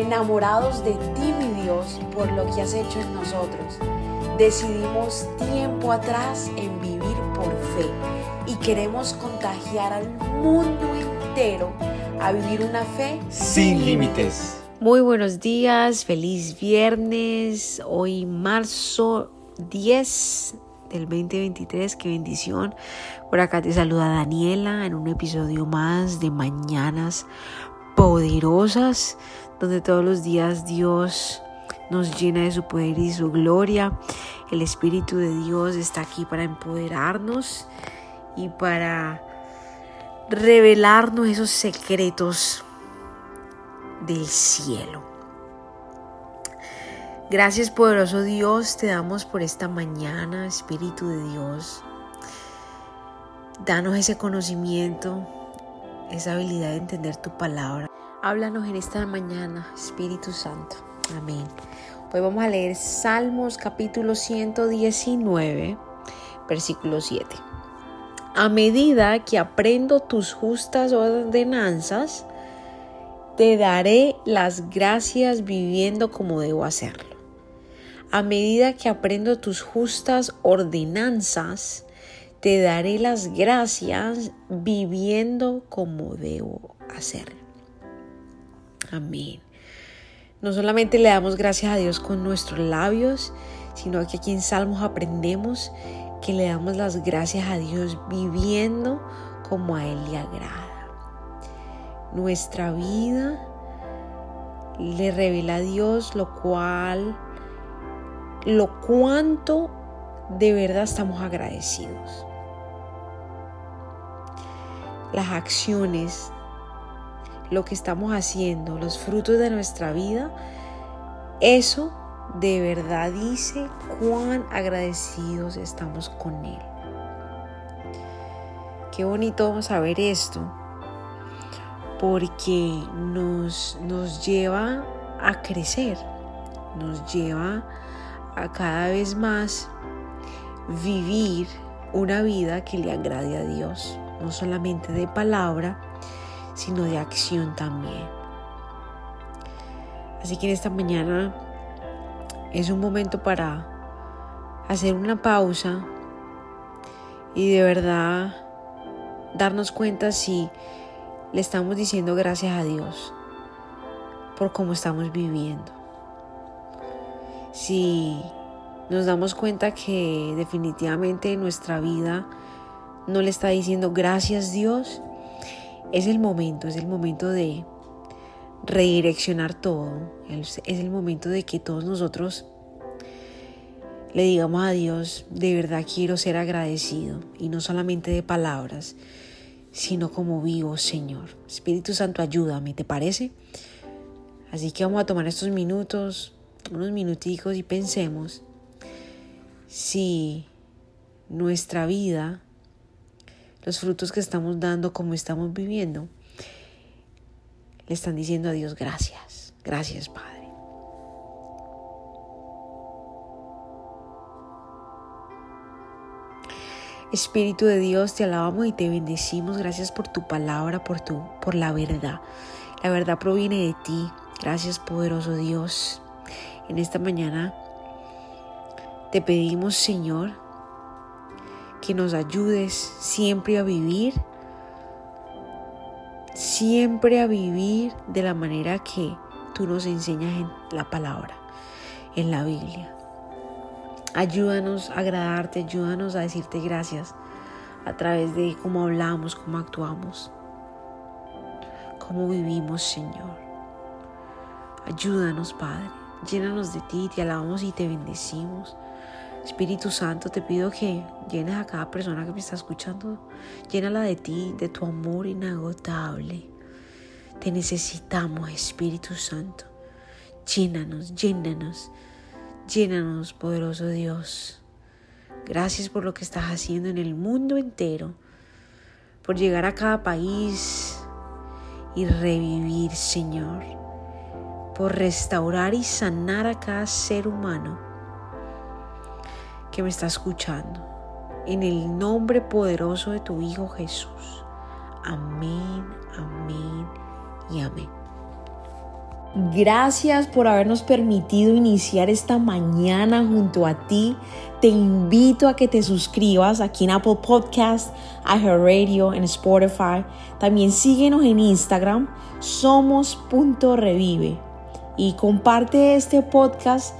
enamorados de ti, mi Dios, por lo que has hecho en nosotros. Decidimos tiempo atrás en vivir por fe y queremos contagiar al mundo entero a vivir una fe sin límites. Muy buenos días, feliz viernes, hoy marzo 10 del 2023, qué bendición. Por acá te saluda Daniela en un episodio más de Mañanas Poderosas, donde todos los días Dios nos llena de su poder y su gloria. El Espíritu de Dios está aquí para empoderarnos y para revelarnos esos secretos del cielo. Gracias poderoso Dios, te damos por esta mañana, Espíritu de Dios. Danos ese conocimiento, esa habilidad de entender tu palabra. Háblanos en esta mañana, Espíritu Santo. Amén. Hoy vamos a leer Salmos capítulo 119, versículo 7. A medida que aprendo tus justas ordenanzas, te daré las gracias viviendo como debo hacerlo. A medida que aprendo tus justas ordenanzas, te daré las gracias viviendo como debo hacerlo. Amén. No solamente le damos gracias a Dios con nuestros labios, sino que aquí en Salmos aprendemos que le damos las gracias a Dios viviendo como a Él le agrada. Nuestra vida le revela a Dios lo cual, lo cuánto de verdad estamos agradecidos. Las acciones lo que estamos haciendo, los frutos de nuestra vida, eso de verdad dice cuán agradecidos estamos con Él. Qué bonito saber esto, porque nos, nos lleva a crecer, nos lleva a cada vez más vivir una vida que le agrade a Dios, no solamente de palabra, sino de acción también. Así que en esta mañana es un momento para hacer una pausa y de verdad darnos cuenta si le estamos diciendo gracias a Dios por cómo estamos viviendo. Si nos damos cuenta que definitivamente nuestra vida no le está diciendo gracias Dios, es el momento, es el momento de redireccionar todo, es el momento de que todos nosotros le digamos a Dios, de verdad quiero ser agradecido y no solamente de palabras, sino como vivo, Señor. Espíritu Santo, ayúdame, ¿te parece? Así que vamos a tomar estos minutos, unos minuticos y pensemos si nuestra vida los frutos que estamos dando, como estamos viviendo, le están diciendo a Dios gracias, gracias Padre. Espíritu de Dios, te alabamos y te bendecimos. Gracias por tu palabra, por tu por la verdad. La verdad proviene de ti. Gracias, poderoso Dios. En esta mañana te pedimos, Señor, que nos ayudes siempre a vivir, siempre a vivir de la manera que tú nos enseñas en la palabra, en la Biblia. Ayúdanos a agradarte, ayúdanos a decirte gracias a través de cómo hablamos, cómo actuamos, cómo vivimos, Señor. Ayúdanos, Padre. Llénanos de ti, te alabamos y te bendecimos. Espíritu Santo, te pido que llenes a cada persona que me está escuchando, llénala de ti, de tu amor inagotable. Te necesitamos, Espíritu Santo. Llénanos, llénanos, llénanos, poderoso Dios. Gracias por lo que estás haciendo en el mundo entero, por llegar a cada país y revivir, Señor, por restaurar y sanar a cada ser humano que me está escuchando. En el nombre poderoso de tu Hijo Jesús. Amén, amén y amén. Gracias por habernos permitido iniciar esta mañana junto a ti. Te invito a que te suscribas aquí en Apple Podcast, Radio, en Spotify. También síguenos en Instagram, somos.revive. Y comparte este podcast